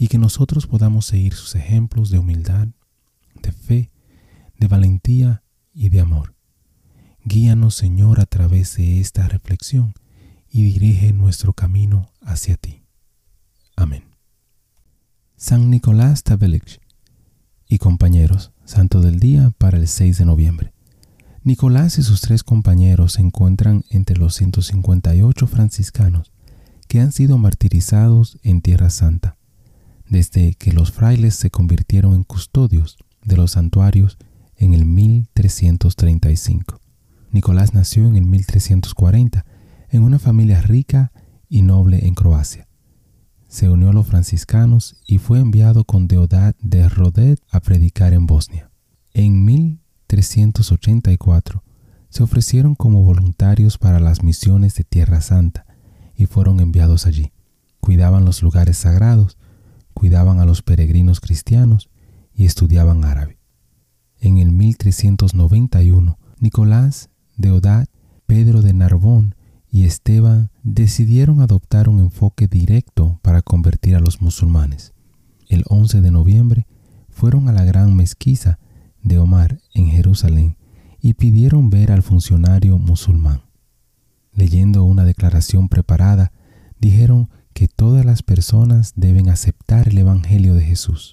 y que nosotros podamos seguir sus ejemplos de humildad, de fe, de valentía y de amor. Guíanos, Señor, a través de esta reflexión y dirige nuestro camino hacia ti. Amén. San Nicolás Tabelich y compañeros, Santo del Día para el 6 de noviembre. Nicolás y sus tres compañeros se encuentran entre los 158 franciscanos que han sido martirizados en Tierra Santa, desde que los frailes se convirtieron en custodios de los santuarios en el 1335. Nicolás nació en el 1340 en una familia rica y noble en Croacia. Se unió a los franciscanos y fue enviado con Deodat de Rodet a predicar en Bosnia. En 1384 se ofrecieron como voluntarios para las misiones de Tierra Santa y fueron enviados allí. Cuidaban los lugares sagrados, cuidaban a los peregrinos cristianos y estudiaban árabe. En el 1391, Nicolás, Deodat, Pedro de Narbón y Esteban decidieron adoptar un enfoque directo para convertir a los musulmanes. El 11 de noviembre fueron a la gran mezquita de Omar en Jerusalén y pidieron ver al funcionario musulmán. Leyendo una declaración preparada, dijeron que todas las personas deben aceptar el Evangelio de Jesús.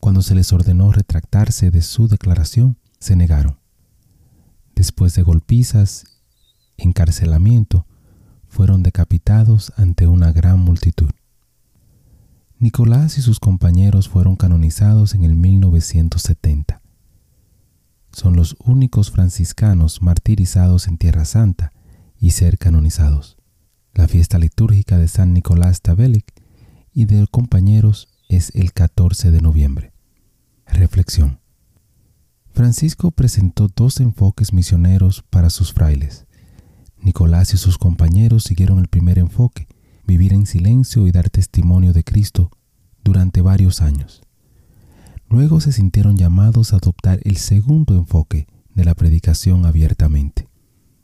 Cuando se les ordenó retractarse de su declaración, se negaron. Después de golpizas, encarcelamiento, fueron decapitados ante una gran multitud. Nicolás y sus compañeros fueron canonizados en el 1970. Son los únicos franciscanos martirizados en Tierra Santa y ser canonizados. La fiesta litúrgica de San Nicolás Tabelic y de compañeros es el 14 de noviembre. Reflexión. Francisco presentó dos enfoques misioneros para sus frailes. Nicolás y sus compañeros siguieron el primer enfoque, vivir en silencio y dar testimonio de Cristo durante varios años. Luego se sintieron llamados a adoptar el segundo enfoque de la predicación abiertamente.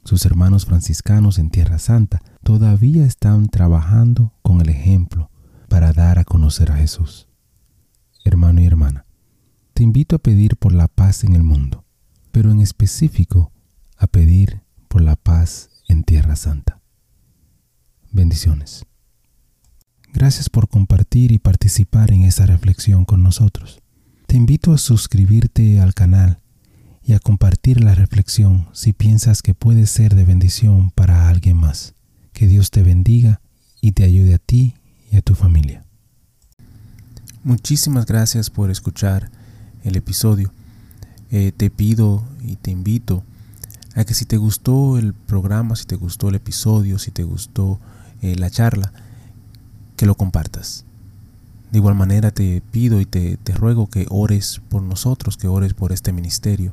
Sus hermanos franciscanos en Tierra Santa todavía están trabajando con el ejemplo para dar a conocer a Jesús. Hermano y hermana, te invito a pedir por la paz en el mundo, pero en específico a pedir por la paz en Tierra Santa. Bendiciones. Gracias por compartir y participar en esta reflexión con nosotros. Te invito a suscribirte al canal y a compartir la reflexión si piensas que puede ser de bendición para alguien más. Que Dios te bendiga y te ayude a ti y a tu familia. Muchísimas gracias por escuchar el episodio. Eh, te pido y te invito a que si te gustó el programa, si te gustó el episodio, si te gustó eh, la charla, que lo compartas. De igual manera te pido y te, te ruego que ores por nosotros, que ores por este ministerio.